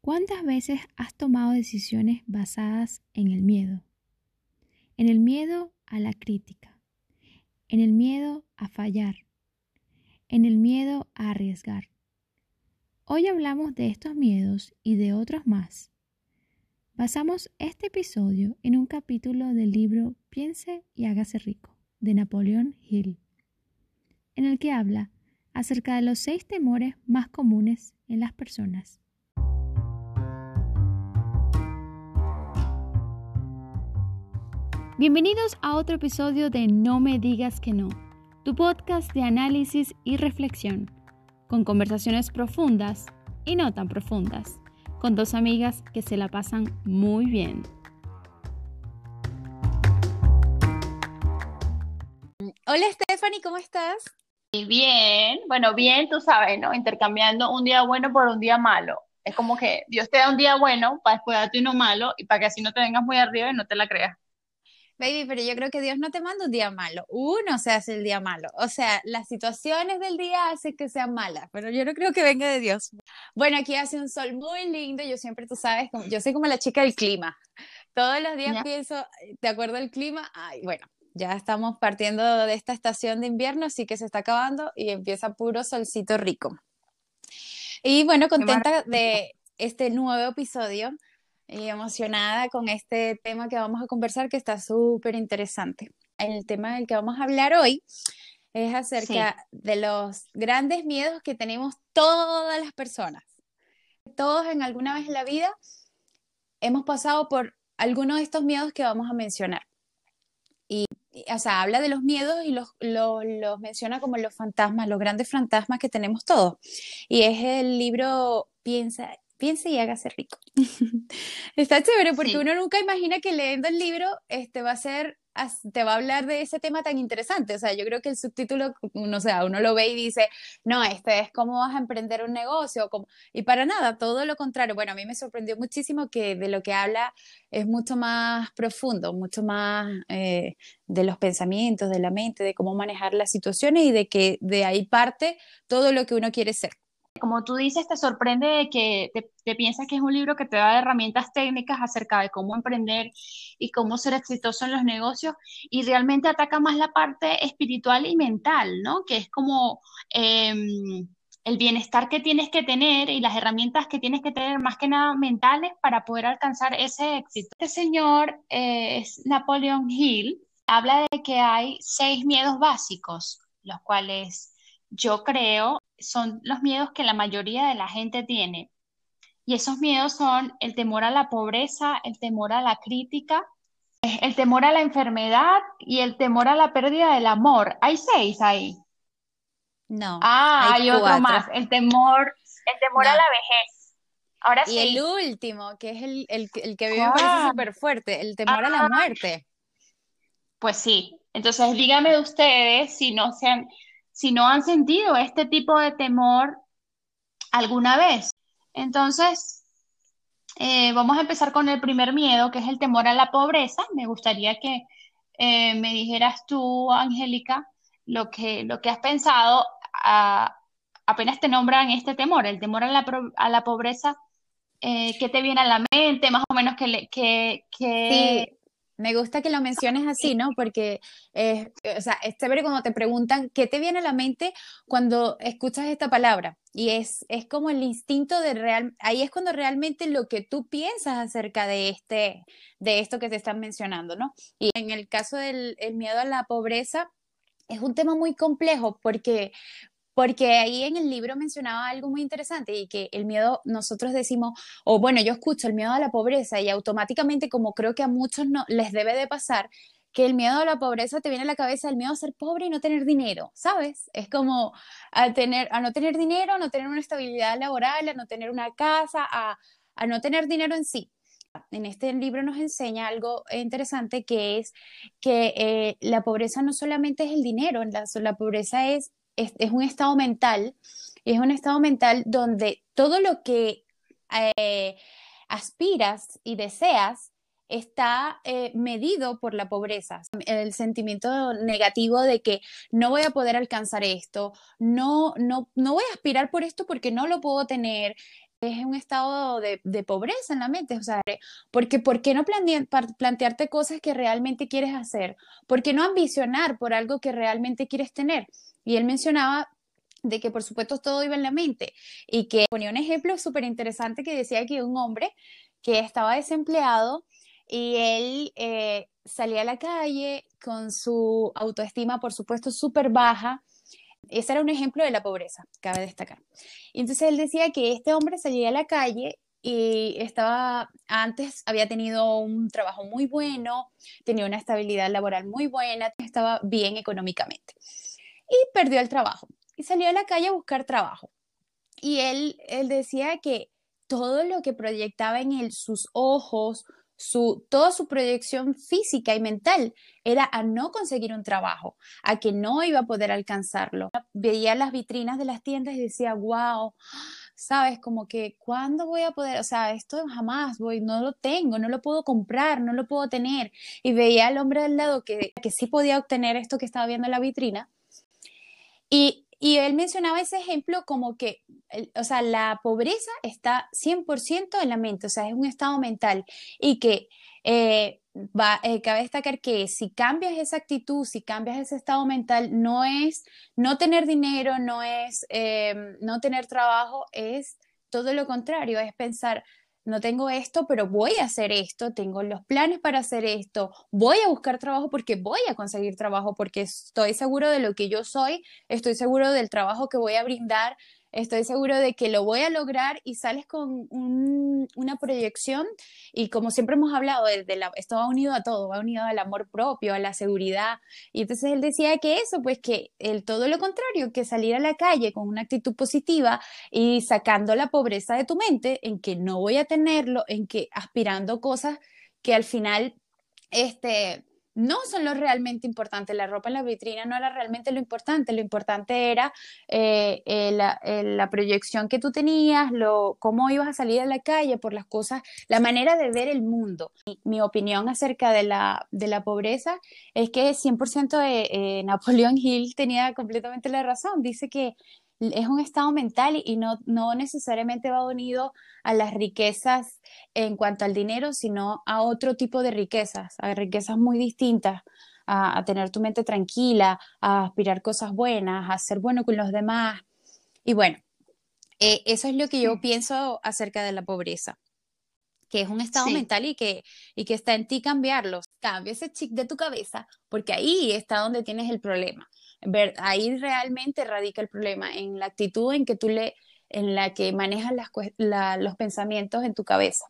¿Cuántas veces has tomado decisiones basadas en el miedo? En el miedo a la crítica, en el miedo a fallar, en el miedo a arriesgar. Hoy hablamos de estos miedos y de otros más. Basamos este episodio en un capítulo del libro Piense y hágase rico de Napoleón Hill, en el que habla acerca de los seis temores más comunes en las personas. Bienvenidos a otro episodio de No me digas que no, tu podcast de análisis y reflexión, con conversaciones profundas y no tan profundas, con dos amigas que se la pasan muy bien. Hola Stephanie, ¿cómo estás? Bien, bueno, bien, tú sabes, ¿no? Intercambiando un día bueno por un día malo. Es como que Dios te da un día bueno para después darte uno malo y para que así no te vengas muy arriba y no te la creas. Baby, pero yo creo que Dios no te manda un día malo, uno se hace el día malo. O sea, las situaciones del día hacen que sean malas, pero yo no creo que venga de Dios. Bueno, aquí hace un sol muy lindo, yo siempre, tú sabes, yo soy como la chica del clima. Todos los días pienso, ¿de acuerdo al clima? Ay, bueno, ya estamos partiendo de esta estación de invierno, así que se está acabando y empieza puro solcito rico. Y bueno, contenta de este nuevo episodio y emocionada con este tema que vamos a conversar que está súper interesante. El tema del que vamos a hablar hoy es acerca de los grandes miedos que tenemos todas las personas. Todos en alguna vez en la vida hemos pasado por alguno de estos miedos que vamos a mencionar. Y, o sea, habla de los miedos y los, los, los menciona como los fantasmas, los grandes fantasmas que tenemos todos. Y es el libro Piensa piense y hágase rico. Está chévere porque uno nunca imagina que leyendo el libro este va a ser te va a hablar de ese tema tan interesante. O sea, yo creo que el subtítulo, no sé, uno lo ve y dice, no, este es cómo vas a emprender un negocio. Y para nada, todo lo contrario. Bueno, a mí me sorprendió muchísimo que de lo que habla es mucho más profundo, mucho más eh, de los pensamientos, de la mente, de cómo manejar las situaciones y de que de ahí parte todo lo que uno quiere ser como tú dices, te sorprende que te, piensas que es un libro que te da herramientas técnicas acerca de cómo emprender y cómo ser exitoso en los negocios y realmente ataca más la parte espiritual y mental, ¿no? Que es como em, el bienestar que tienes que tener y las herramientas que tienes que tener más que nada mentales para poder alcanzar ese éxito. Este señor eh, Hill, habla de que hay seis miedos básicos, los cuales yo creo son los miedos que la mayoría de la gente tiene. Y esos miedos son el temor a la pobreza, el temor a la crítica, el temor a la enfermedad y el temor a la pérdida del amor. Hay seis ahí. No. Ah, hay, otro más. El temor, el temor a la vejez. Ahora y el último, que es el, el, que vive parece súper fuerte, el temor a la ah. muerte. Pues sí. Entonces, dígame ustedes si no se han, si no han sentido este tipo de temor alguna vez. Entonces, eh, vamos a empezar con el primer miedo, que es el temor a la pobreza. Me gustaría que eh, me dijeras tú, Angélica, lo que, lo que has pensado apenas te nombran este temor, el temor a la, a la pobreza. Eh, ¿Qué te viene a la mente? Más o menos que, que me gusta que lo menciones así, ¿no? Porque, o sea, es chévere cuando te preguntan qué te viene a la mente cuando escuchas esta palabra. Y es, es como el instinto de real, ahí es cuando realmente lo que tú piensas acerca de, este, de esto que te están mencionando, ¿no? Y en el caso del miedo a la pobreza, es un tema muy complejo porque, porque ahí en el libro mencionaba algo muy interesante y que el miedo, nosotros decimos, o bueno, yo escucho el miedo a la pobreza y automáticamente, como creo que a muchos no, les debe de pasar, que el miedo a la pobreza te viene a la cabeza el miedo a ser pobre y no tener dinero, ¿sabes? Es como a, tener, a no tener dinero, a no tener una estabilidad laboral, a no tener una casa, a, a no tener dinero en sí. En este libro nos enseña algo interesante que es que eh, la pobreza no solamente es el dinero, la, la pobreza es es, un estado mental, es un estado mental donde todo lo que eh, aspiras y deseas está eh, medido por la pobreza. El sentimiento negativo de que no voy a poder alcanzar esto, no, no, no voy a aspirar por esto porque no lo puedo tener. es un estado de, pobreza en la mente, o sea, porque ¿por qué no plantearte cosas que realmente quieres hacer? ¿Por qué no ambicionar por algo que realmente quieres tener? Y él mencionaba de que por supuesto todo iba en la mente y que ponía un ejemplo súper interesante que decía que un hombre que estaba desempleado y él eh, salía a la calle con su autoestima por supuesto súper baja ese era un ejemplo de la pobreza, cabe destacar. Y entonces él decía que este hombre salía a la calle y estaba, antes había tenido un trabajo muy bueno, tenía una estabilidad laboral muy buena, estaba bien económicamente. Y perdió el trabajo y salió a la calle a buscar trabajo. Y él, él decía que todo lo que proyectaba en él, sus ojos, su, toda su proyección física y mental era a no conseguir un trabajo, a que no iba a poder alcanzarlo. Veía las vitrinas de las tiendas y decía, wow, sabes, como que, ¿cuándo voy a poder? O sea, esto jamás voy, no lo tengo, no lo puedo comprar, no lo puedo tener. Y veía al hombre del lado que, que sí podía obtener esto que estaba viendo en la vitrina. Y él mencionaba ese ejemplo como que, o sea, la pobreza está 100% en la mente, o sea, es un estado mental y que eh, va, eh, cabe destacar que si cambias esa actitud, si cambias ese estado mental, no es no tener dinero, no es eh, no tener trabajo, es todo lo contrario, es pensar, no tengo esto, pero voy a hacer esto, tengo los planes para hacer esto, voy a buscar trabajo porque voy a conseguir trabajo, porque estoy seguro de lo que yo soy, estoy seguro del trabajo que voy a brindar, estoy seguro de que lo voy a lograr y sales con una proyección y como siempre hemos hablado, la, esto va unido a todo, va unido al amor propio, a la seguridad. Y entonces él decía que eso, pues que el todo lo contrario, que salir a la calle con una actitud positiva y sacando la pobreza de tu mente en que no voy a tenerlo, en que aspirando cosas que al final este, no son lo realmente importante. La ropa en la vitrina no era realmente lo importante. Lo importante era eh, eh, eh, la, proyección que tú tenías, lo, cómo ibas a salir a la calle por las cosas, la manera de ver el mundo. Mi, opinión acerca de la, de la, pobreza es que 100% de Napoleón Hill tenía completamente la razón. Dice que es un estado mental y no, no necesariamente va unido a las riquezas en cuanto al dinero, sino a otro tipo de riquezas, a riquezas muy distintas, a, tener tu mente tranquila, a aspirar cosas buenas, a ser bueno con los demás. Y bueno, eh, eso es lo que yo pienso acerca de la pobreza que es un estado mental y que, y que está en ti cambiarlo. Cambia ese chip de tu cabeza, porque ahí está donde tienes el problema ver, ahí realmente radica el problema, en la actitud en que tú le, en la que manejas los pensamientos en tu cabeza.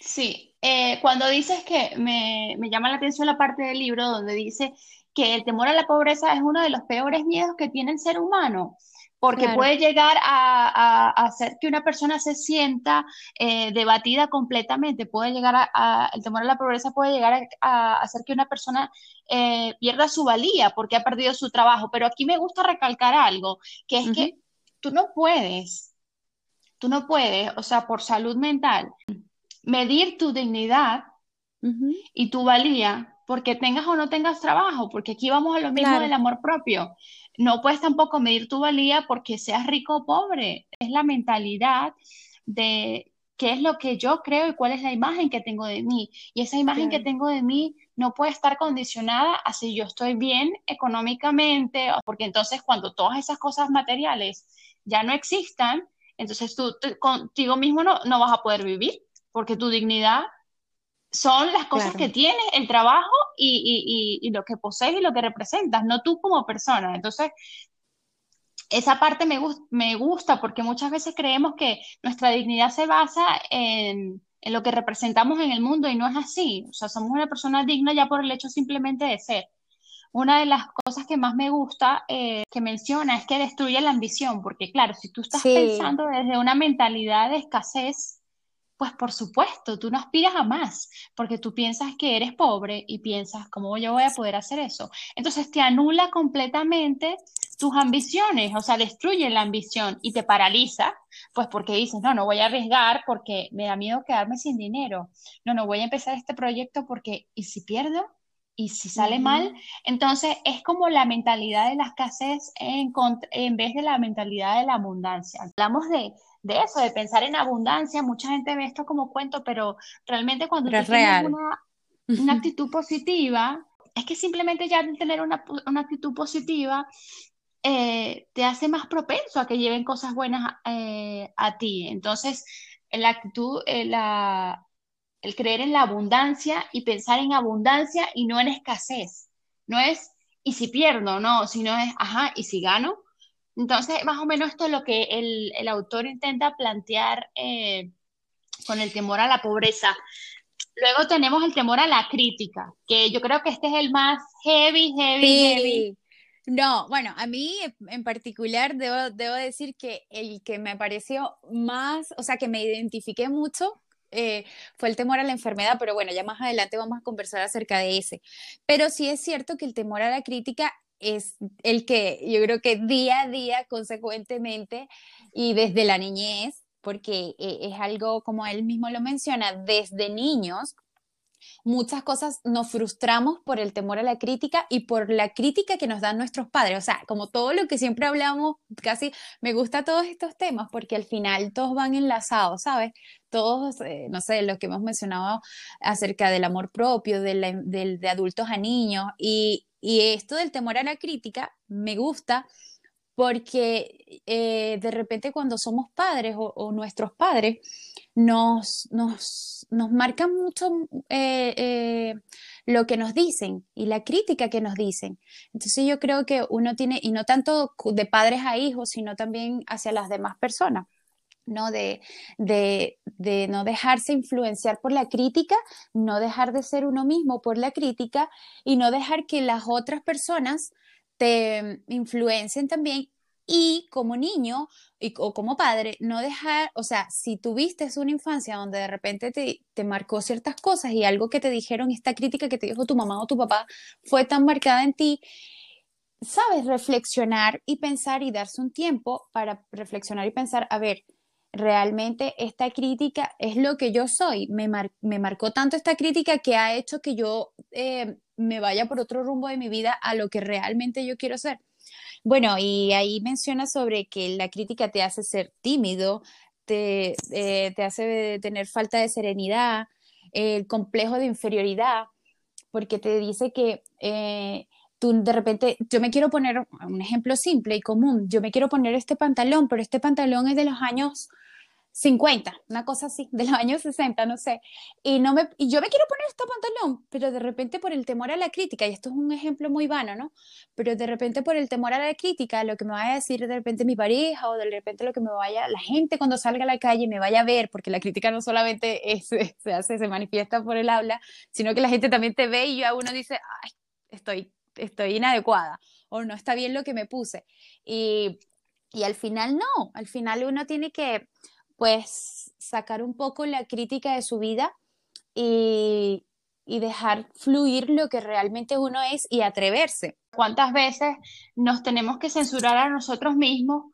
Sí, eh, cuando dices que me, me llama la atención la parte del libro donde dice que el temor a la pobreza es uno de los peores miedos que tiene el ser humano porque puede llegar a, hacer que una persona se sienta eh, debatida completamente, puede llegar a, el temor a la pobreza puede llegar a, hacer que una persona eh, pierda su valía porque ha perdido su trabajo, pero aquí me gusta recalcar algo, que es que tú no puedes, tú no puedes, o sea, por salud mental, medir tu dignidad y tu valía porque tengas o no tengas trabajo, porque aquí vamos a lo mismo del amor propio no puedes tampoco medir tu valía porque seas rico o pobre. Es la mentalidad de qué es lo que yo creo y cuál es la imagen que tengo de mí. Y esa imagen que tengo de mí no puede estar condicionada a si yo estoy bien económicamente, porque entonces cuando todas esas cosas materiales ya no existan, entonces tú contigo mismo no, no vas a poder vivir, porque tu dignidad son las cosas que tienes, el trabajo y, y, y, lo que posees y lo que representas, no tú como persona. Entonces, esa parte me, me gusta porque muchas veces creemos que nuestra dignidad se basa en, en, lo que representamos en el mundo y no es así. O sea, somos una persona digna ya por el hecho simplemente de ser. Una de las cosas que más me gusta eh, que menciona es que destruye la ambición, porque claro, si tú estás pensando desde una mentalidad de escasez, pues por supuesto, tú no aspiras a más, porque tú piensas que eres pobre y piensas, ¿cómo yo voy a poder hacer eso? Entonces te anula completamente tus ambiciones, o sea, destruye la ambición y te paraliza, pues porque dices, no, no voy a arriesgar porque me da miedo quedarme sin dinero, no, no voy a empezar este proyecto porque, ¿y si pierdo? ¿Y si sale mal? Entonces es como la mentalidad de la escasez en, en vez de la mentalidad de la abundancia. Hablamos de de eso, de pensar en abundancia. Mucha gente ve esto como cuento, pero realmente cuando Pero tú es tienes una, una actitud positiva, es que simplemente ya tener una, una actitud positiva eh, te hace más propenso a que lleven cosas buenas eh, a ti. Entonces, la actitud, eh, la, el creer en la abundancia y pensar en abundancia y no en escasez. No es, ¿y si pierdo? No, sino es, ajá, ¿y si gano? Entonces, más o menos esto es lo que el, el autor intenta plantear eh, con el temor a la pobreza. Luego tenemos el temor a la crítica, que yo creo que este es el más heavy, heavy, heavy. No, bueno, a mí en particular debo, debo decir que el que me pareció más, o sea, que me identifiqué mucho eh, fue el temor a la enfermedad, pero bueno, ya más adelante vamos a conversar acerca de ese. Pero sí es cierto que el temor a la crítica es el que yo creo que día a día, consecuentemente, y desde la niñez, porque eh, es algo, como él mismo lo menciona, desde niños muchas cosas nos frustramos por el temor a la crítica y por la crítica que nos dan nuestros padres. O sea, como todo lo que siempre hablamos, casi me gusta todos estos temas porque al final todos van enlazados, ¿sabes? Todos, eh, no sé, lo que hemos mencionado acerca del amor propio, de, de adultos a niños y, y esto del temor a la crítica me gusta porque eh, de repente cuando somos padres o, nuestros padres nos, nos, nos marcan mucho eh, eh, lo que nos dicen y la crítica que nos dicen. Entonces yo creo que uno tiene, y no tanto de padres a hijos, sino también hacia las demás personas. ¿No? De, de, de, no dejarse influenciar por la crítica, no dejar de ser uno mismo por la crítica y no dejar que las otras personas te influencien también y como niño o como padre, no dejar, o sea, si tuviste una infancia donde de repente te, te, marcó ciertas cosas y algo que te dijeron, esta crítica que te dijo tu mamá o tu papá fue tan marcada en ti, sabes, reflexionar y pensar y darse un tiempo para reflexionar y pensar, a ver, realmente esta crítica es lo que yo soy. Me, me marcó tanto esta crítica que ha hecho que yo eh, me vaya por otro rumbo de mi vida a lo que realmente yo quiero ser. Bueno, y ahí menciona sobre que la crítica te hace ser tímido, te, eh, te hace tener falta de serenidad, el complejo de inferioridad, porque te dice que eh, tú de repente, yo me quiero poner un ejemplo simple y común, yo me quiero poner este pantalón, pero este pantalón es de los años 50, una cosa así, de los años 60, no sé. Y, no me, y yo me quiero poner este pantalón, pero de repente por el temor a la crítica, y esto es un ejemplo muy vano, ¿no? Pero de repente por el temor a la crítica, lo que me vaya a decir de repente mi pareja o de repente lo que me vaya, la gente cuando salga a la calle me vaya a ver, porque la crítica no solamente es, se hace, se manifiesta por el habla, sino que la gente también te ve y ya uno dice, estoy, estoy inadecuada o no está bien lo que me puse. Y, y al final no, al final uno tiene que pues sacar un poco la crítica de su vida y, y, dejar fluir lo que realmente uno es y atreverse. ¿Cuántas veces nos tenemos que censurar a nosotros mismos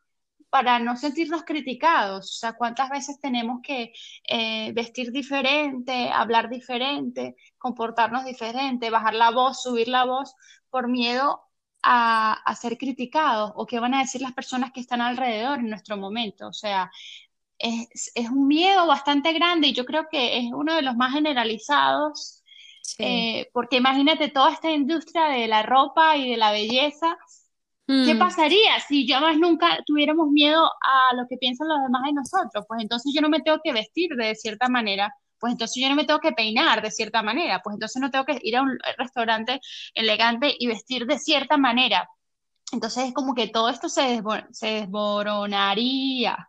para no sentirnos criticados? O sea, ¿cuántas veces tenemos que eh, vestir diferente, hablar diferente, comportarnos diferente, bajar la voz, subir la voz por miedo a, a ser criticados o qué van a decir las personas que están alrededor en nuestro momento? O sea, es, es, un miedo bastante grande y yo creo que es uno de los más generalizados, sí. eh, porque imagínate toda esta industria de la ropa y de la belleza. Mm. ¿Qué pasaría si yo más nunca tuviéramos miedo a lo que piensan los demás de nosotros? Pues entonces yo no me tengo que vestir de cierta manera, pues entonces yo no me tengo que peinar de cierta manera, pues entonces no tengo que ir a un restaurante elegante y vestir de cierta manera. Entonces es como que todo esto se, desbor se desboronaría.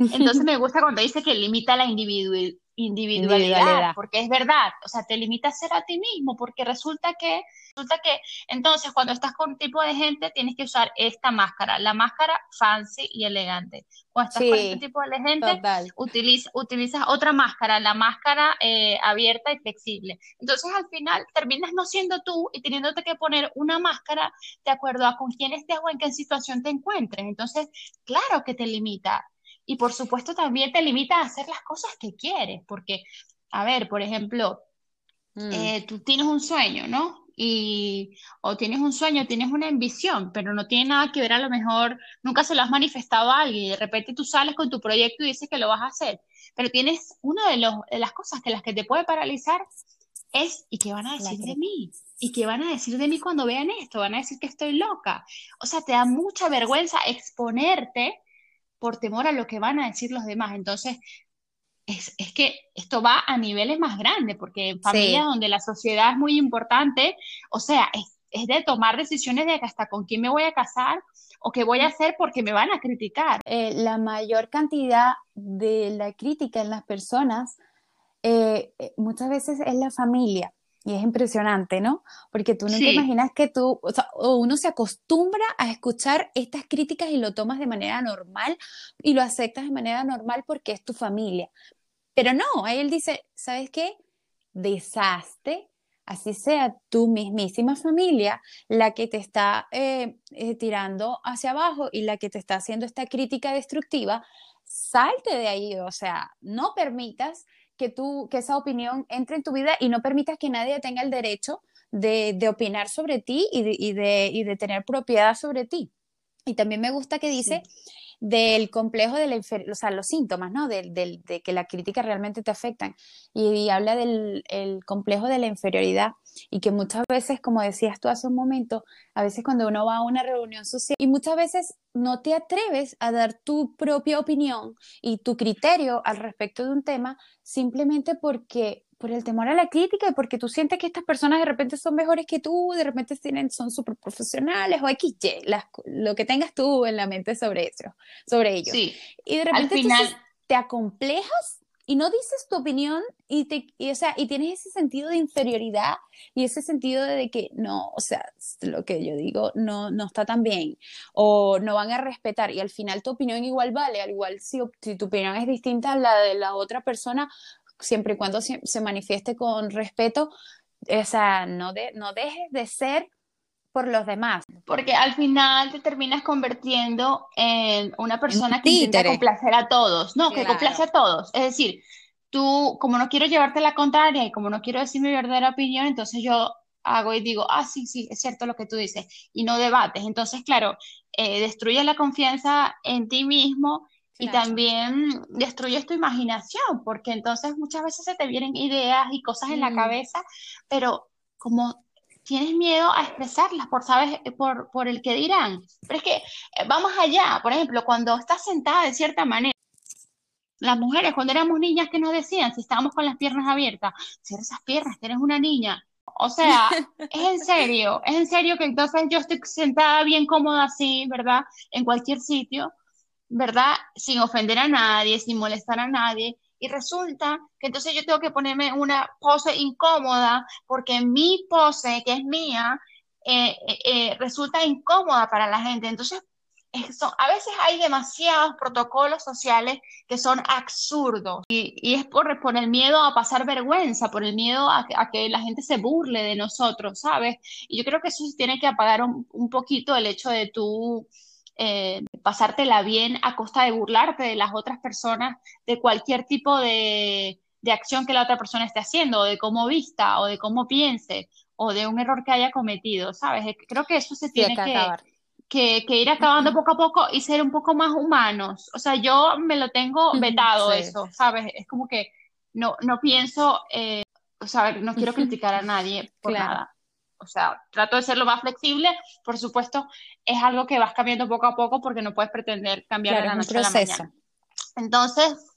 Entonces me gusta cuando dice que limita la individualidad, individualidad, porque es verdad, o sea, te limita a ser a ti mismo, porque resulta que, resulta que, entonces cuando estás con un tipo de gente tienes que usar esta máscara, la máscara fancy y elegante. Cuando estás sí, con este tipo de gente, utiliza, utilizas otra máscara, la máscara eh, abierta y flexible. Entonces al final terminas no siendo tú y teniéndote que poner una máscara de acuerdo a con quién estés o en qué situación te encuentres. Entonces, claro que te limita y por supuesto también te limita a hacer las cosas que quieres, porque, a ver, por ejemplo, mm. eh, tú tienes un sueño, ¿no? Y, o tienes un sueño, tienes una ambición, pero no tiene nada que ver a lo mejor, nunca se lo has manifestado a alguien y de repente tú sales con tu proyecto y dices que lo vas a hacer, pero tienes una de, los, de las cosas que las que te puede paralizar es, ¿y qué van a decir de mí? ¿Y qué van a decir de mí cuando vean esto? Van a decir que estoy loca. O sea, te da mucha vergüenza exponerte por temor a lo que van a decir los demás. Entonces, es, es que esto va a niveles más grandes, porque en familias donde la sociedad es muy importante, o sea, es, es de tomar decisiones de hasta con quién me voy a casar o qué voy a hacer porque me van a criticar. Eh, la mayor cantidad de la crítica en las personas eh, eh, muchas veces es la familia. Y es impresionante, ¿no? Porque tú no te imaginas que tú, o, sea, uno se acostumbra a escuchar estas críticas y lo tomas de manera normal y lo aceptas de manera normal porque es tu familia. Pero no, ahí él dice, ¿sabes qué? Desastre, así sea tu mismísima familia la que te está eh, tirando hacia abajo y la que te está haciendo esta crítica destructiva, salte de ahí, o sea, no permitas que, tú, que esa opinión entre en tu vida y no permitas que nadie tenga el derecho de, opinar sobre ti y de, y de, tener propiedad sobre ti. Y también me gusta que dice del complejo de la o sea, los síntomas, ¿no? De, de, que la crítica realmente te afectan. Y, habla del el complejo de la inferioridad y que muchas veces, como decías tú hace un momento, a veces cuando uno va a una reunión social y muchas veces no te atreves a dar tu propia opinión y tu criterio al respecto de un tema simplemente porque por el temor a la crítica y porque tú sientes que estas personas de repente son mejores que tú, de repente tienen, son súper profesionales o X, lo que tengas tú en la mente sobre eso, sobre ellos. y de repente Al final... te acomplejas y no dices tu opinión y, te, o sea, y tienes ese sentido de inferioridad y ese sentido de que no, o sea, lo que yo digo no, no está tan bien o no van a respetar y al final tu opinión igual vale, al igual si, si tu opinión es distinta a la de la otra persona, siempre y cuando se, manifieste con respeto, o sea, no, de, no dejes de ser por los demás. Porque al final te terminas convirtiendo en una persona que intenta complacer a todos, no, que complace a todos. Es decir, tú, como no quiero llevarte la contraria y como no quiero decir mi verdadera opinión, entonces yo hago y digo, ah, sí, sí, es cierto lo que tú dices, y no debates. Entonces, claro, eh, destruyes la confianza en ti mismo y también destruyes tu imaginación, porque entonces muchas veces se te vienen ideas y cosas en la cabeza, pero como tienes miedo a expresarlas por, ¿sabes? Por, por el que dirán. Pero es que eh, vamos allá, por ejemplo, cuando estás sentada de cierta manera, las mujeres cuando éramos niñas, ¿qué nos decían? Si estábamos con las piernas abiertas, cierra esas piernas, eres una niña. O sea, es en serio, es en serio que entonces yo estoy sentada bien cómoda así, ¿verdad? En cualquier sitio, ¿verdad? Sin ofender a nadie, sin molestar a nadie. Y resulta que entonces yo tengo que ponerme una pose incómoda porque mi pose, que es mía, eh, eh, eh, resulta incómoda para la gente. Entonces, a veces hay demasiados protocolos sociales que son absurdos y, es por, el miedo a pasar vergüenza, por el miedo a, que la gente se burle de nosotros, ¿sabes? Y yo creo que eso tiene que apagar un, un poquito el hecho de tú eh, pasártela bien a costa de burlarte de las otras personas, de cualquier tipo de, acción que la otra persona esté haciendo, o de cómo vista, o de cómo piense, o de un error que haya cometido, ¿sabes? Creo que eso se tiene que, que, ir acabando poco a poco y ser un poco más humanos. O sea, yo me lo tengo vetado eso, ¿sabes? Es como que no, no pienso, eh, o sea, no quiero criticar a nadie por nada o sea, trato de ser lo más flexible, por supuesto, es algo que vas cambiando poco a poco porque no puedes pretender cambiar de la noche a la mañana. Entonces,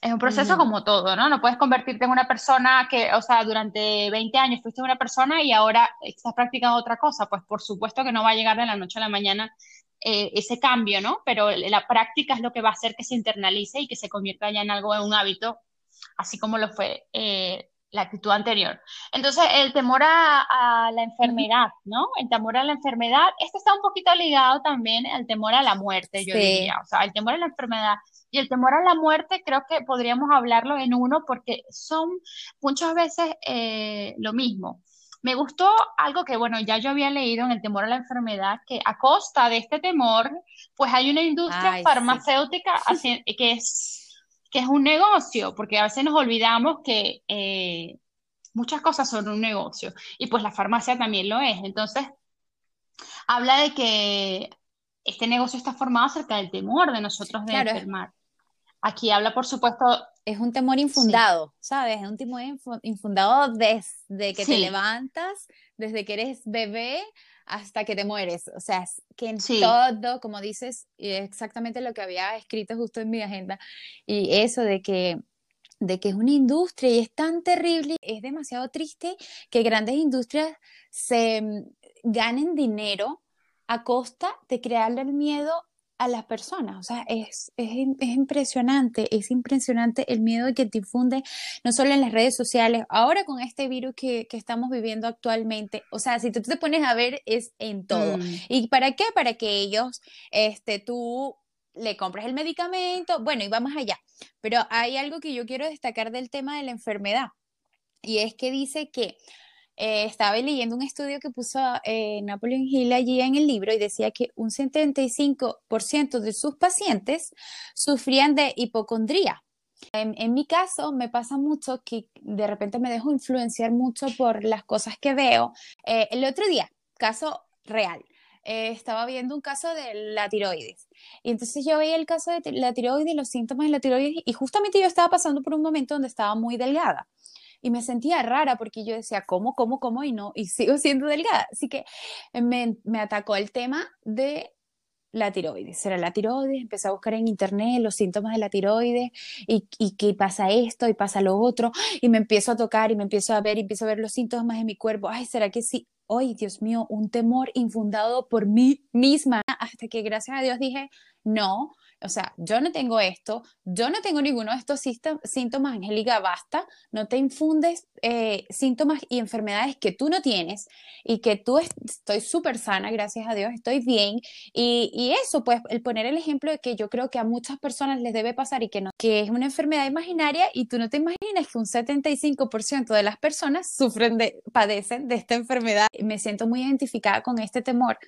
es un proceso como todo, ¿no? No puedes convertirte en una persona que, o sea, durante 20 años fuiste una persona y ahora estás practicando otra cosa, pues por supuesto que no va a llegar de la noche a la mañana eh, ese cambio, ¿no? Pero la práctica es lo que va a hacer que se internalice y que se convierta ya en algo, en un hábito, así como lo fue eh, la actitud anterior. Entonces, el temor a, la enfermedad, ¿no? El temor a la enfermedad, este está un poquito ligado también al temor a la muerte, yo diría. O sea, el temor a la enfermedad y el temor a la muerte, creo que podríamos hablarlo en uno porque son muchas veces eh, lo mismo. Me gustó algo que, bueno, ya yo había leído en el temor a la enfermedad, que a costa de este temor, pues hay una industria farmacéutica que es que es un negocio, porque a veces nos olvidamos que, eh, muchas cosas son un negocio y pues la farmacia también lo es. Entonces, habla de que este negocio está formado acerca del temor de nosotros de enfermar. Aquí habla, por supuesto. Es un temor infundado, ¿sabes? Es un temor infundado desde que te levantas, desde que eres bebé hasta que te mueres. O sea, que en todo, como dices, exactamente lo que había escrito justo en mi agenda. Y eso de que de que es una industria y es tan terrible, es demasiado triste que grandes industrias se mm, ganen dinero a costa de crearle el miedo a las personas. O sea, es, es, impresionante, es impresionante el miedo que te infunde no solo en las redes sociales, ahora con este virus que, estamos viviendo actualmente. O sea, si tú te pones a ver, es en todo. Mm. ¿Y para qué? Para que ellos, este, tú le compres el medicamento, bueno, y vamos allá. Pero hay algo que yo quiero destacar del tema de la enfermedad, y es que dice que eh, estaba leyendo un estudio que puso eh, Napoleon Hill allí en el libro y decía que un 75% de sus pacientes sufrían de hipocondría. En, mi caso me pasa mucho que de repente me dejo influenciar mucho por las cosas que veo. Eh, el otro día, caso real, estaba viendo un caso de la tiroides. Y entonces yo veía el caso de la tiroides, los síntomas de la tiroides, y justamente yo estaba pasando por un momento donde estaba muy delgada y me sentía rara porque yo decía, ¿cómo, cómo, cómo? Y no, y sigo siendo delgada. Así que me, atacó el tema de la tiroides. Será la tiroides, empecé a buscar en internet los síntomas de la tiroides y, y que pasa esto y pasa lo otro y me empiezo a tocar y me empiezo a ver y empiezo a ver los síntomas de mi cuerpo. Ay, ¿será que sí? Ay, Dios mío, un temor infundado por mí misma. Hasta que gracias a Dios dije, no, o sea, yo no tengo esto, yo no tengo ninguno de estos síntomas, Angélica, basta, no te infundes eh, síntomas y enfermedades que tú no tienes y que tú estoy súper sana, gracias a Dios, estoy bien. Y, eso, pues, el poner el ejemplo de que yo creo que a muchas personas les debe pasar y que no, que es una enfermedad imaginaria y tú no te imaginas que un 75% de las personas sufren de, padecen de esta enfermedad. Me siento muy identificada con este temor.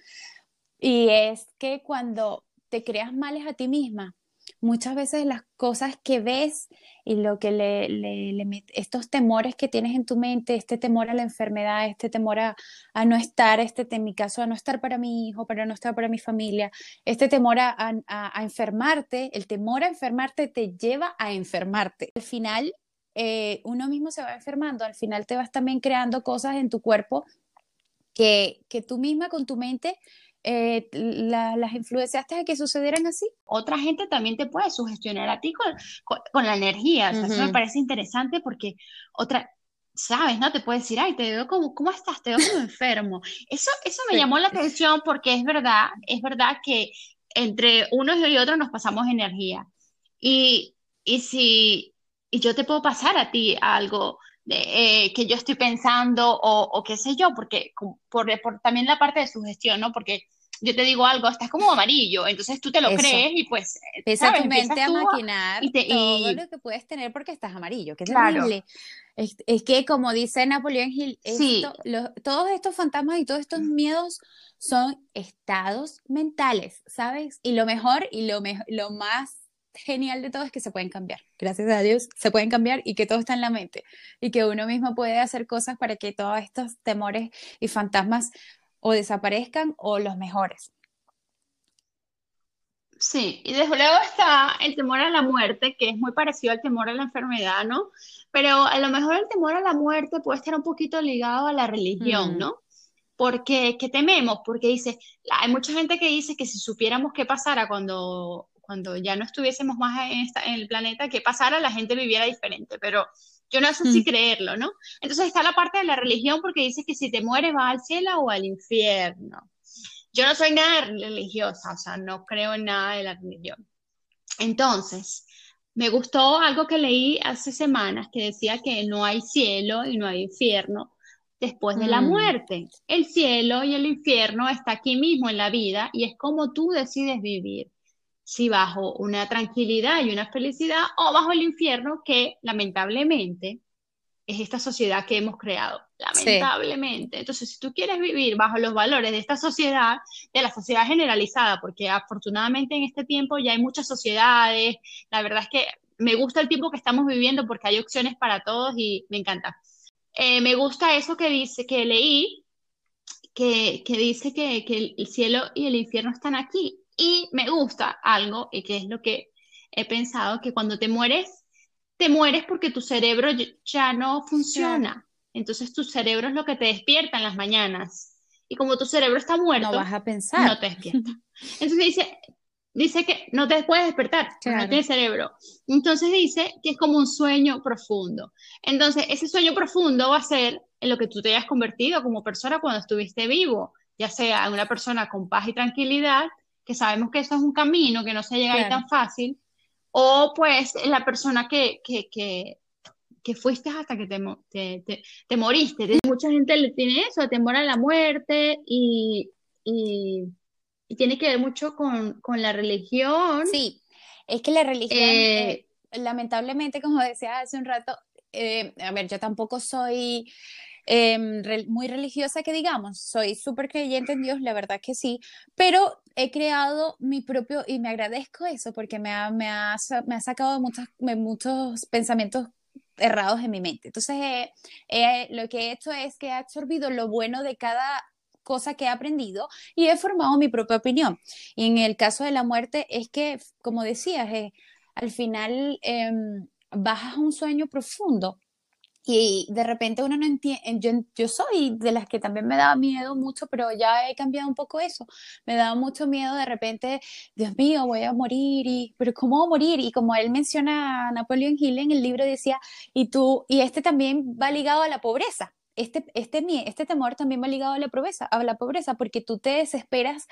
Y es que cuando te creas males a ti misma. Muchas veces las cosas que ves y lo que le, le, estos temores que tienes en tu mente, este temor a la enfermedad, este temor a, no estar, este en mi caso, a no estar para mi hijo, para no estar para mi familia, este temor a, a, enfermarte, el temor a enfermarte te lleva a enfermarte. Al final, eh, uno mismo se va enfermando, al final te vas también creando cosas en tu cuerpo que, que tú misma con tu mente eh, las influenciaste a que sucedieran así. Otra gente también te puede sugestionar a ti con, con, la energía. Eso me parece interesante porque otra, sabes, ¿no? Te puede decir, ay, te veo como, ¿cómo estás? Te veo como enfermo. Eso, eso me llamó la atención porque es verdad, es verdad que entre unos y otros nos pasamos energía. Y, y si y yo te puedo pasar a ti algo eh, que yo estoy pensando o, o, qué sé yo, porque por, por, también la parte de su gestión, ¿no? Porque yo te digo algo, estás como amarillo, entonces tú te lo crees y pues... Empieza tu mente a maquinar y todo lo que puedes tener porque estás amarillo, qué terrible. Es, es, que como dice Napoleón Hill, todos estos fantasmas y todos estos miedos son estados mentales, ¿sabes? Y lo mejor y lo, lo más genial de todo es que se pueden cambiar. Gracias a Dios se pueden cambiar y que todo está en la mente y que uno mismo puede hacer cosas para que todos estos temores y fantasmas o desaparezcan o los mejores. Sí, y desde luego está el temor a la muerte, que es muy parecido al temor a la enfermedad, ¿no? Pero a lo mejor el temor a la muerte puede estar un poquito ligado a la religión, mm. ¿no? Porque, ¿qué tememos? Porque dice, hay mucha gente que dice que si supiéramos qué pasara cuando cuando ya no estuviésemos más en, en el planeta, que pasara, la gente viviera diferente, pero yo no sé si mm. creerlo, ¿no? Entonces está la parte de la religión porque dice que si te mueres vas al cielo o al infierno. Yo no soy nada religiosa, o sea, no creo en nada de la religión. Entonces, me gustó algo que leí hace semanas que decía que no hay cielo y no hay infierno después de la mm. muerte. El cielo y el infierno está aquí mismo en la vida y es como tú decides vivir si bajo una tranquilidad y una felicidad o bajo el infierno que lamentablemente es esta sociedad que hemos creado, lamentablemente. Entonces, si tú quieres vivir bajo los valores de esta sociedad, de la sociedad generalizada, porque afortunadamente en este tiempo ya hay muchas sociedades, la verdad es que me gusta el tiempo que estamos viviendo porque hay opciones para todos y me encanta. eh, me gusta eso que dice, que leí, que, que dice que, que el cielo y el infierno están aquí. Y me gusta algo, y que es lo que he pensado, que cuando te mueres, te mueres porque tu cerebro ya no funciona. Entonces tu cerebro es lo que te despierta en las mañanas. Y como tu cerebro está muerto, no vas a pensar. No te despierta. Entonces dice, dice que no te puedes despertar, no tienes cerebro. Entonces dice que es como un sueño profundo. Entonces, ese sueño profundo va a ser en lo que tú te hayas convertido como persona cuando estuviste vivo, ya sea una persona con paz y tranquilidad, que sabemos que eso es un camino, que no se llega ahí tan fácil, o pues la persona que, que, que, que fuiste hasta que te, te, te, moriste. Mucha gente le tiene eso, temor a la muerte y, y, tiene que ver mucho con, con, la religión. Sí, es que la religión, eh, eh, lamentablemente, como decía hace un rato, eh, a ver, yo tampoco soy Em, muy religiosa que digamos, soy súper creyente en Dios, la verdad que sí, pero he creado mi propio, y me agradezco eso porque me ha, me ha, me ha sacado muchos, muchos pensamientos errados en mi mente. Entonces, lo que he hecho es que he absorbido lo bueno de cada cosa que he aprendido y he formado mi propia opinión. Y en el caso de la muerte es que, como decías, eh, al final em, bajas a un sueño profundo y de repente uno no entiende, yo, yo soy de las que también me daba miedo mucho, pero ya he cambiado un poco eso. Me daba mucho miedo de repente, Dios mío, voy a morir, y, pero ¿cómo voy a morir? Y como él menciona a Napoleon Hill en el libro, decía, y tú, y este también va ligado a la pobreza este, este, este temor también va ligado a la pobreza, a la pobreza, porque tú te desesperas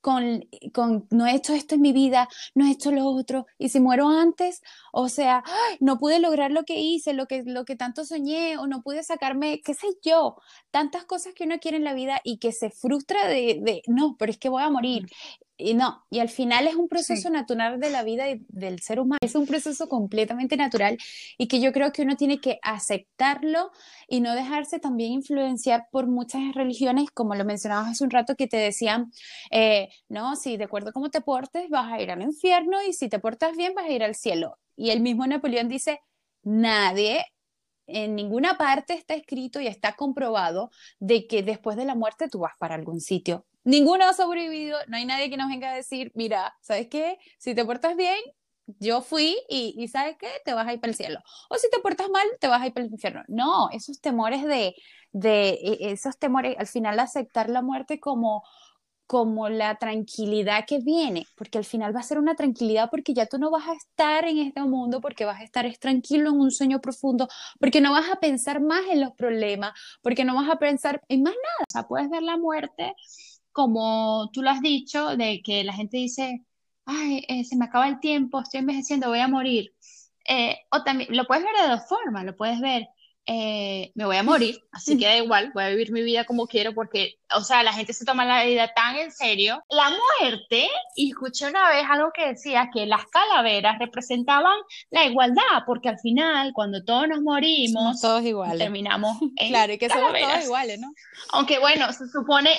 con, con, no he hecho esto en mi vida, no he hecho lo otro, y si muero antes, o sea, no pude lograr lo que hice, lo que, lo que tanto soñé, o no pude sacarme, qué sé yo, tantas cosas que uno quiere en la vida y que se frustra de, de no, pero es que voy a morir, y no, y al final es un proceso natural de la vida del ser humano, es un proceso completamente natural y que yo creo que uno tiene que aceptarlo y no dejarse también influenciar por muchas religiones, como lo mencionabas hace un rato, que te decían, eh, no, si de acuerdo a cómo te portes, vas a ir al infierno y si te portas bien, vas a ir al cielo. Y el mismo Napoleón dice, nadie en ninguna parte está escrito y está comprobado de que después de la muerte tú vas para algún sitio. Ninguno ha sobrevivido, no hay nadie que nos venga a decir, mira, ¿sabes qué? Si te portas bien, yo fui y, ¿sabes qué? Te vas a ir para el cielo. O si te portas mal, te vas a ir para el infierno. No, esos temores de, de e, esos temores, al final aceptar la muerte como como la tranquilidad que viene, porque al final va a ser una tranquilidad porque ya tú no vas a estar en este mundo, porque vas a estar tranquilo en un sueño profundo, porque no vas a pensar más en los problemas, porque no vas a pensar en más nada. O sea, puedes ver la muerte como tú lo has dicho, de que la gente dice, ay, eh, se me acaba el tiempo, estoy envejeciendo, voy a morir. Eh, o también lo puedes ver de dos formas, lo puedes ver, eh, me voy a morir, así que da igual, voy a vivir mi vida como quiero, porque, o sea, la gente se toma la vida tan en serio. La muerte, y escuché una vez algo que decía que las calaveras representaban la igualdad, porque al final, cuando todos nos morimos, todos iguales. terminamos en Claro, y que somos todos iguales, ¿no? Aunque bueno, se supone,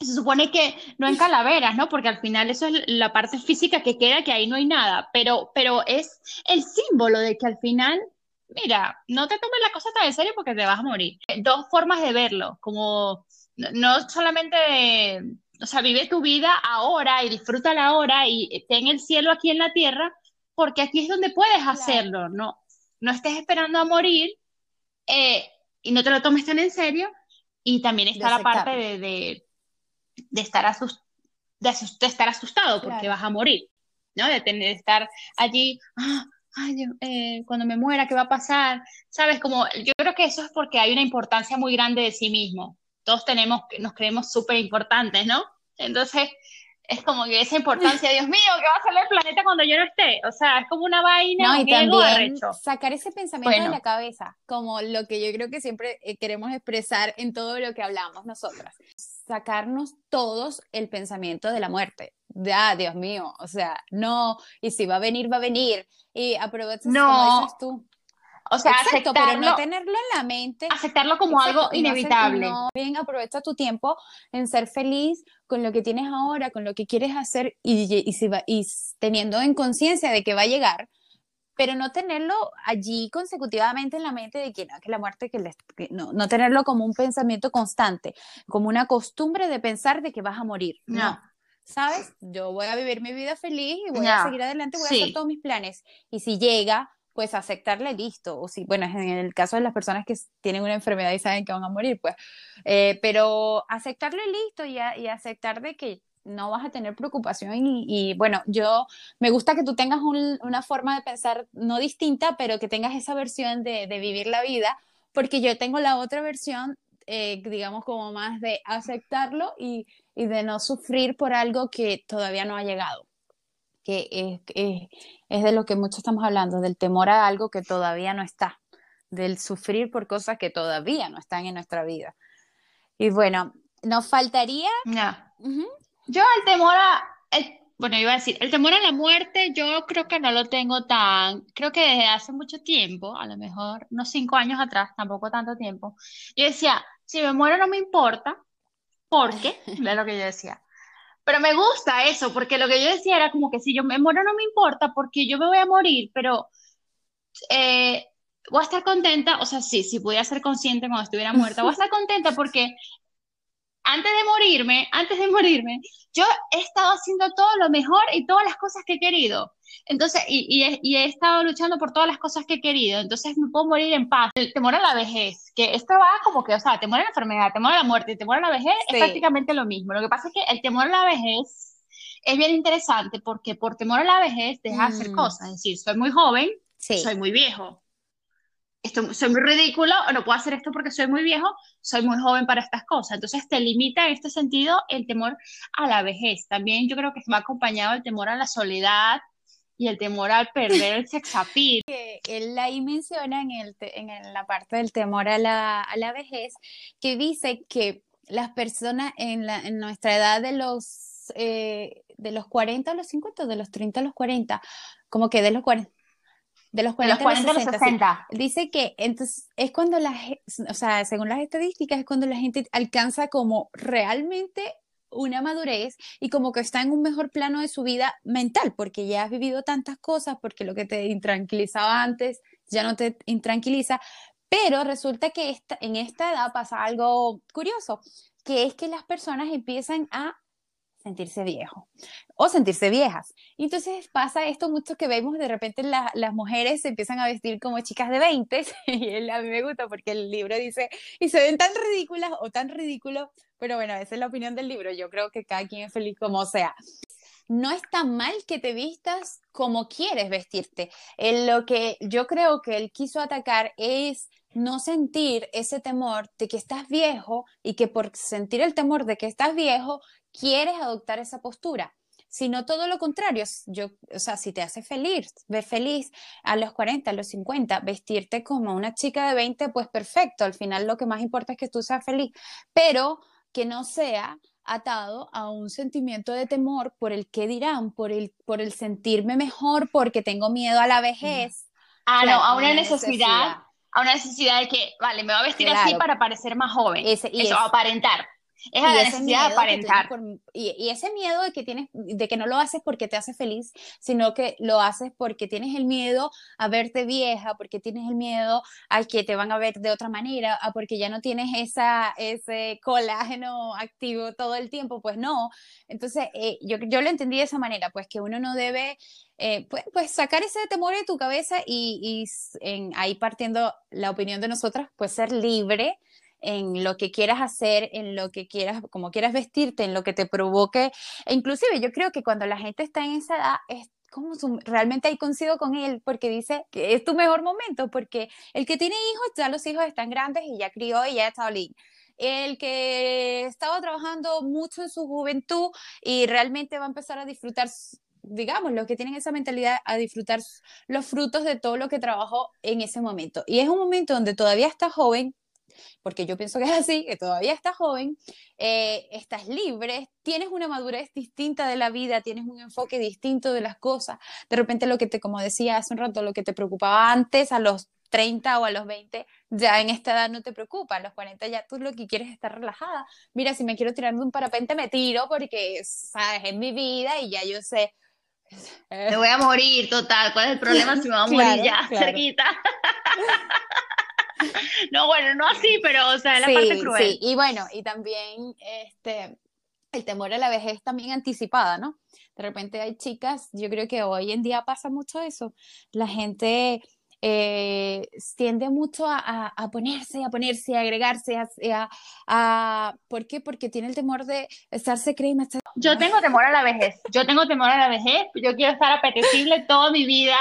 se supone que no en calaveras, ¿no? Porque al final eso es la parte física que queda, que ahí no hay nada, pero, pero es el símbolo de que al final, mira, no te tomes la cosa tan en serio porque te vas a morir. Dos formas de verlo, como no solamente de, o sea, vive tu vida ahora y disfruta la hora y ten el cielo aquí en la tierra, porque aquí es donde puedes hacerlo, ¿no? No estés esperando a morir eh, y no te lo tomes tan en serio. Y también está la parte de de estar, de, estar asustado porque vas a morir, ¿no? De tener estar allí, ah, ay, eh, cuando me muera, ¿qué va a pasar? ¿Sabes? Como, yo creo que eso es porque hay una importancia muy grande de sí mismo. Todos tenemos, nos creemos súper importantes, ¿no? Entonces, es como que esa importancia, Dios mío, ¿qué va a hacer el planeta cuando yo no esté? O sea, es como una vaina. No, y también sacar ese pensamiento de la cabeza, como lo que yo creo que siempre eh, queremos expresar en todo lo que hablamos nosotras. Sacarnos todos el pensamiento de la muerte. Ya, Dios mío, o sea, no, y si va a venir, va a venir. Y aprovecha no. como dices tú. O sea, aceptarlo, pero no tenerlo en la mente. Aceptarlo como algo inevitable. bien, aprovecha tu tiempo en ser feliz con lo que tienes ahora, con lo que quieres hacer y, y, si va, y teniendo en conciencia de que va a llegar, pero no tenerlo allí consecutivamente en la mente de que no, que la muerte, que, no, no, tenerlo como un pensamiento constante, como una costumbre de pensar de que vas a morir. No. ¿Sabes? Yo voy a vivir mi vida feliz y voy a seguir adelante, voy a hacer todos mis planes. Y si llega, pues aceptarle listo. O si, bueno, en el caso de las personas que tienen una enfermedad y saben que van a morir, pues, eh, pero aceptarle listo y, y aceptar de que no vas a tener preocupación y, bueno, yo me gusta que tú tengas una forma de pensar no distinta, pero que tengas esa versión de, vivir la vida, porque yo tengo la otra versión, eh, digamos, como más de aceptarlo y, de no sufrir por algo que todavía no ha llegado, que es, es de lo que mucho estamos hablando, del temor a algo que todavía no está, del sufrir por cosas que todavía no están en nuestra vida. Y bueno, nos faltaría... Yo el temor a, bueno, iba a decir, el temor a la muerte yo creo que no lo tengo tan, creo que desde hace mucho tiempo, a lo mejor unos cinco años atrás, tampoco tanto tiempo, yo decía, si me muero no me importa, porque, es lo que yo decía. Pero me gusta eso, porque lo que yo decía era como que si yo me muero no me importa, porque yo me voy a morir, pero eh, voy a estar contenta, o sea, sí, sí, voy a ser consciente cuando estuviera muerta, voy a estar contenta porque antes de morirme, antes de morirme, yo he estado haciendo todo lo mejor y todas las cosas que he querido. Entonces, y, he, estado luchando por todas las cosas que he querido. Entonces, me puedo morir en paz. El temor a la vejez, que esto va como que, o sea, temor a la enfermedad, temor a la muerte, y temor a la vejez es prácticamente lo mismo. Lo que pasa es que el temor a la vejez es bien interesante porque por temor a la vejez deja de hacer mm. cosas. Es decir, soy muy joven, soy muy viejo soy muy ridículo, o no puedo hacer esto porque soy muy viejo, soy muy joven para estas cosas. Entonces te limita en este sentido el temor a la vejez. También yo creo que va acompañado el temor a la soledad y el temor al perder el sexapil. Él ahí menciona en, el en la parte del temor a la, a la vejez que dice que las personas en, la, en nuestra edad de los, eh, de los 40 a los 50, de los 30 a los 40, como que de los 40 de los 40, a los 60. Dice que entonces es cuando la o sea, según las estadísticas, es cuando la gente alcanza como realmente una madurez y como que está en un mejor plano de su vida mental, porque ya has vivido tantas cosas, porque lo que te intranquilizaba antes ya no te intranquiliza, pero resulta que esta, en esta edad pasa algo curioso, que es que las personas empiezan a sentirse viejo o sentirse viejas. Y entonces pasa esto mucho que vemos de repente las mujeres se empiezan a vestir como chicas de 20 y a mí me gusta porque el libro dice y se ven tan ridículas o tan ridículos, pero bueno, esa es la opinión del libro, yo creo que cada quien es feliz como sea. No está mal que te vistas como quieres vestirte. En lo que yo creo que él quiso atacar es no sentir ese temor de que estás viejo y que por sentir el temor de que estás viejo quieres adoptar esa postura, sino todo lo contrario. Yo, o sea, si te hace feliz, ve feliz a los 40, a los 50, vestirte como una chica de 20, pues perfecto. Al final lo que más importa es que tú seas feliz, pero que no sea atado a un sentimiento de temor por el que dirán, por el, por el sentirme mejor, porque tengo miedo a la vejez. Ah, no, a una necesidad, a una necesidad de que, vale, me voy a vestir así para parecer más joven. Ese, y eso, aparentar. Es la necesidad de aparentar. y, ese miedo de que tienes, de que no lo haces porque te hace feliz, sino que lo haces porque tienes el miedo a verte vieja, porque tienes el miedo a que te van a ver de otra manera, a porque ya no tienes esa, ese colágeno activo todo el tiempo, pues no. Entonces, eh, yo, yo lo entendí de esa manera, pues que uno no debe eh, pues, pues, sacar ese temor de tu cabeza y, y en, ahí partiendo la opinión de nosotras, pues ser libre en lo que quieras hacer, en lo que quieras, como quieras vestirte, en lo que te provoque. E inclusive yo creo que cuando la gente está en esa edad es como realmente ahí coincido con él porque dice que es tu mejor momento, porque el que tiene hijos, ya los hijos están grandes y ya crió y ya está lindo el que estaba trabajando mucho en su juventud y realmente va a empezar a disfrutar, digamos, los que tienen esa mentalidad, a disfrutar los frutos de todo lo que trabajó en ese momento. Y es un momento donde todavía está joven, porque yo pienso que es así, que todavía estás joven, eh, estás libre, tienes una madurez distinta de la vida, tienes un enfoque distinto de las cosas. De repente lo que te, como decía hace un rato, lo que te preocupaba antes a los 30 o a los 20, ya en esta edad no te preocupa, a los 40 ya tú lo que quieres es estar relajada. Mira, si me quiero tirar de un parapente, me tiro porque, sabes, es mi vida y ya yo sé Me voy a morir, total. ¿Cuál es el problema si me voy a morir ya, cerquita? no, bueno, no así, pero, o sea, la parte cruel. Sí, y bueno, y también, este, el temor a la vejez también anticipada, ¿no? De repente hay chicas, yo creo que hoy en día pasa mucho eso. La gente eh, tiende mucho a, a, ponerse, a ponerse, a agregarse, a, a, ¿Por qué? Porque tiene el temor de estarse crema. Yo tengo temor a la vejez, yo tengo temor a la vejez, yo quiero estar apetecible toda mi vida,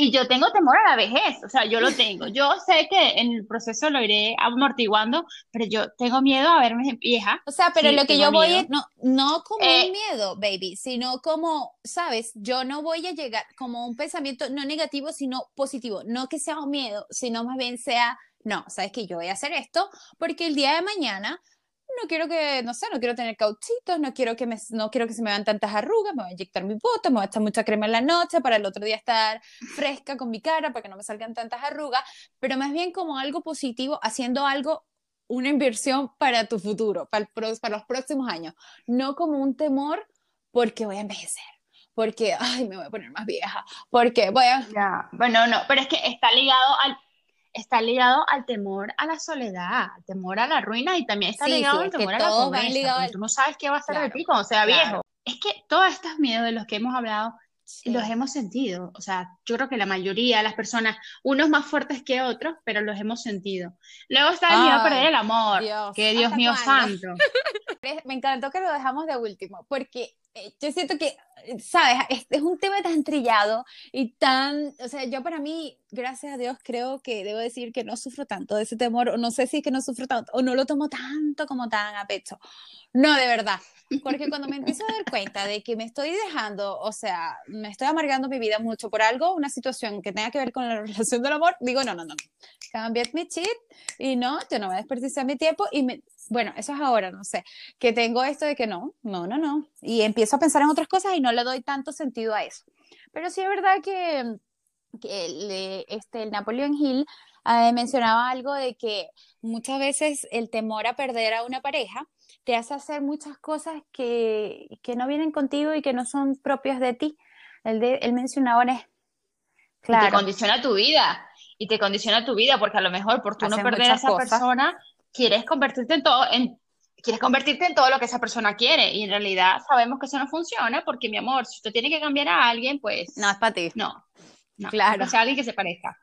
y yo tengo temor a la vejez, o sea, yo lo tengo. Yo sé que en el proceso lo iré amortiguando, pero yo tengo miedo a verme vieja. O sea, pero lo que yo voy es, no, no como un eh, miedo, baby, sino como, sabes, yo no voy a llegar como un pensamiento no negativo, sino positivo. No que sea un miedo, sino más bien sea, no, sabes que yo voy a hacer esto porque el día de mañana no quiero que, no sé, no quiero tener cauchitos, no quiero que, me, no quiero que se me vean tantas arrugas, me voy a inyectar mi voto, me voy a echar mucha crema en la noche para el otro día estar fresca con mi cara, para que no me salgan tantas arrugas, pero más bien como algo positivo, haciendo algo, una inversión para tu futuro, para, para los próximos años, no como un temor porque voy a envejecer porque, ay, me voy a poner más vieja, porque voy a... Bueno, no, pero es que está ligado al está ligado al temor a la soledad, al temor a la ruina y también está ligado al temor a la pobreza. Tú no sabes qué va a ser de ti cuando sea viejo. Es que todos estos miedos de los que hemos hablado los hemos sentido. O sea, yo creo que la mayoría de las personas, unos más fuertes que otros, pero los hemos sentido. Luego está el miedo a perder el amor, que Dios mío santo. Me encantó que lo dejamos de último, porque yo siento que, eh, ¿sabes? Es, es, un tema tan trillado y tan, o sea, yo para mí, gracias a Dios, creo que debo decir que no sufro tanto de ese temor, o no sé si es que no sufro tanto, o no lo tomo tanto como tan a pecho. No, de verdad. Porque cuando me empiezo a dar cuenta de que me estoy dejando, o sea, me estoy amargando mi vida mucho por algo, una situación que tenga que ver con la relación del amor, digo, no, no, no, cambiad mi chip y no, yo no voy a desperdiciar mi tiempo y bueno, eso es ahora, no sé, que tengo esto de que no, no, no, no, y empiezo a pensar en otras cosas y no le doy tanto sentido a eso. Pero sí es verdad que, el, este, el Napoleon Hill eh, mencionaba algo de que muchas veces el temor a perder a una pareja te hace hacer muchas cosas que, que no vienen contigo y que no son propias de ti. Él, de, él mencionaba, claro. Y te condiciona tu vida, y te condiciona tu vida, porque a lo mejor por tú no perder a esa persona, quieres convertirte en todo, en, quieres convertirte en todo lo que esa persona quiere, y en realidad sabemos que eso no funciona, porque mi amor, si usted tiene que cambiar a alguien, pues... No, es para ti. No, no, claro. O sea, alguien que se parezca.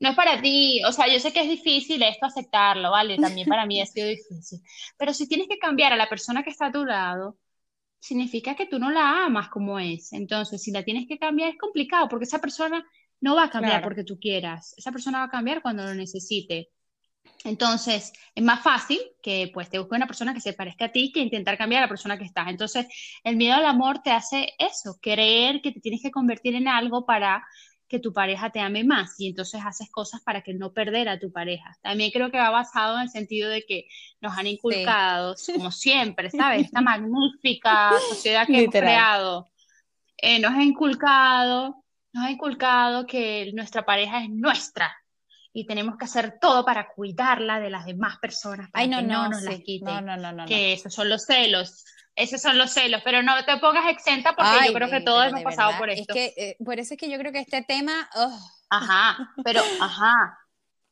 No es para ti, o sea, yo sé que es difícil esto aceptarlo, ¿vale? También para mí ha sido difícil. Pero si tienes que cambiar a la persona que está a tu lado, significa que tú no la amas como es. Entonces, si la tienes que cambiar es complicado porque esa persona no va a cambiar porque tú quieras. Esa persona va a cambiar cuando lo necesite. Entonces, es más fácil que pues te busque una persona que se parezca a ti que intentar cambiar a la persona que estás. Entonces, el miedo al amor te hace eso, creer que te tienes que convertir en algo para que tu pareja te ame más y entonces haces cosas para que no perder a tu pareja. También creo que va basado en el sentido de que nos han inculcado, como siempre, ¿sabes? Esta magnífica sociedad que hemos creado. Eh, nos ha inculcado, nos ha inculcado que nuestra pareja es nuestra y tenemos que hacer todo para cuidarla de las demás personas para que no, nos las quiten. No, no, no, que esos son los celos esos son los celos, pero no te pongas exenta porque yo creo que todos hemos pasado por esto. Es que, eh, por eso es que yo creo que este tema... Ajá, pero, ajá,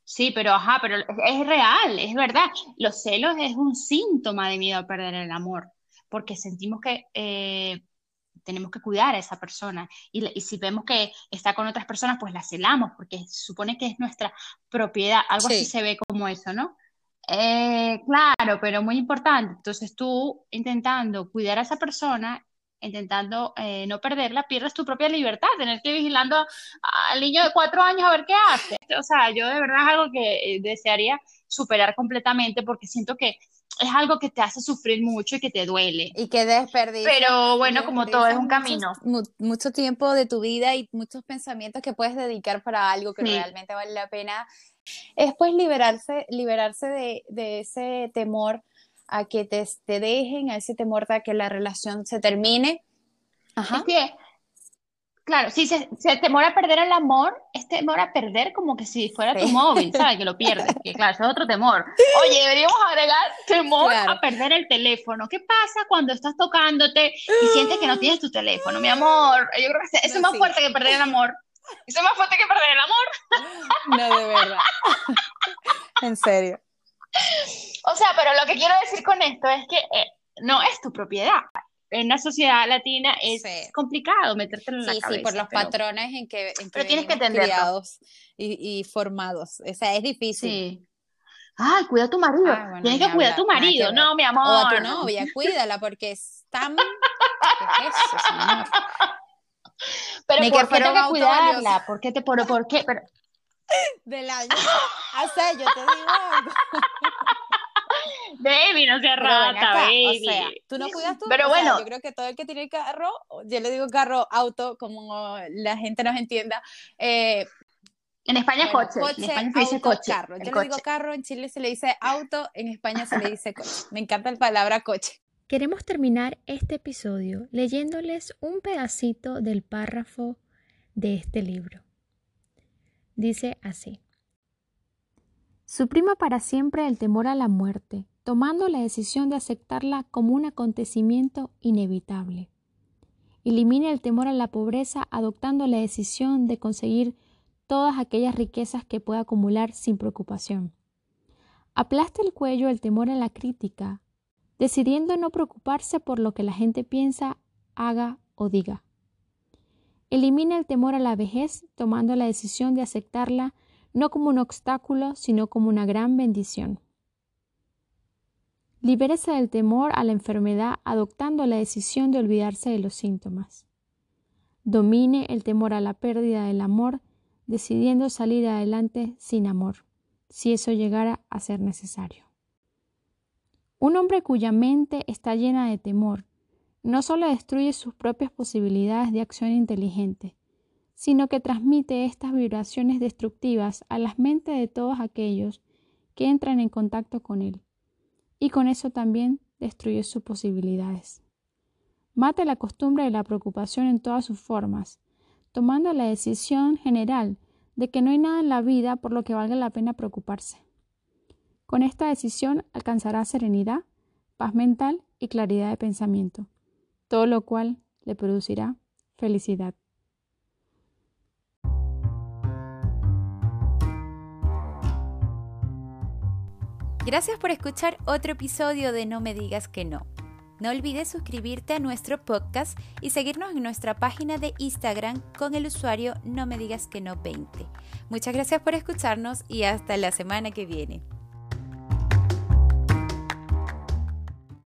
sí, pero, ajá, pero es real, es verdad. Los celos es un síntoma de miedo a perder el amor, porque sentimos que eh, tenemos que cuidar a esa persona y, y, si vemos que está con otras personas, pues la celamos, porque supone que es nuestra propiedad, algo así se ve como eso, ¿no? Eh, claro, pero muy importante. Entonces tú intentando cuidar a esa persona, intentando eh, no perderla, pierdes tu propia libertad, tener que ir vigilando al niño de cuatro años a ver qué hace. O sea, yo de verdad es algo que eh, desearía superar completamente porque siento que es algo que te hace sufrir mucho y que te duele. Y que desperdicia. Pero bueno, como todo es un camino. Mucho, tiempo de tu vida y muchos pensamientos que puedes dedicar para algo que realmente vale la pena es pues liberarse, liberarse de, ese temor a que te, te, dejen, a ese temor a que la relación se termine. Ajá. Es que Claro, si se, se temor a perder el amor, es temor a perder como que si fuera tu móvil, ¿sabes? Que lo pierdes. Que claro, eso es otro temor. Oye, deberíamos agregar temor a perder el teléfono. ¿Qué pasa cuando estás tocándote y sientes que no tienes tu teléfono? Mi amor, yo creo que eso es más fuerte que perder el amor. Eso es más fuerte que perder el amor. No, de verdad. en serio. O sea, pero lo que quiero decir con esto es que eh, no es tu propiedad en la sociedad latina es complicado meterte en la cabeza. Sí, por los patrones en que, en pero tienes que criados y, y, formados. O sea, es difícil. Sí. Ay, cuida a tu marido. Ah, tienes que cuidar a tu marido. No, mi amor. O a tu novia, cuídala porque es tan... ¿Qué es eso, señor? Pero ¿por qué tengo que cuidarla? ¿Por qué te por, por qué? Pero... Del año. O sea, yo te digo algo. Baby, no seas rata, baby. O sea, tú no cuidas tú. Pero bueno. yo creo que todo el que tiene carro, yo le digo carro, auto, como la gente nos entienda. Eh, en España coche, en España se dice coche. Carro. Yo le digo carro, en Chile se le dice auto, en España se le dice coche. Me encanta la palabra coche. Queremos terminar este episodio leyéndoles un pedacito del párrafo de este libro. Dice así. Suprima para siempre el temor a la muerte, tomando la decisión de aceptarla como un acontecimiento inevitable. Elimine el temor a la pobreza adoptando la decisión de conseguir todas aquellas riquezas que pueda acumular sin preocupación. Aplaste el cuello el temor a la crítica, decidiendo no preocuparse por lo que la gente piensa, haga o diga. Elimine el temor a la vejez, tomando la decisión de aceptarla no como un obstáculo, sino como una gran bendición. Libérese del temor a la enfermedad adoptando la decisión de olvidarse de los síntomas. Domine el temor a la pérdida del amor, decidiendo salir adelante sin amor, si eso llegara a ser necesario. Un hombre cuya mente está llena de temor no solo destruye sus propias posibilidades de acción inteligente, sino que transmite estas vibraciones destructivas a las mentes de todos aquellos que entran en contacto con él, y con eso también destruye sus posibilidades. Mate la costumbre de la preocupación en todas sus formas, tomando la decisión general de que no hay nada en la vida por lo que valga la pena preocuparse. Con esta decisión alcanzará serenidad, paz mental y claridad de pensamiento, todo lo cual le producirá felicidad. Gracias por escuchar otro episodio de No me digas que no. No olvides suscribirte a nuestro podcast y seguirnos en nuestra página de Instagram con el usuario No me digas que no 20. Muchas gracias por escucharnos y hasta la semana que viene.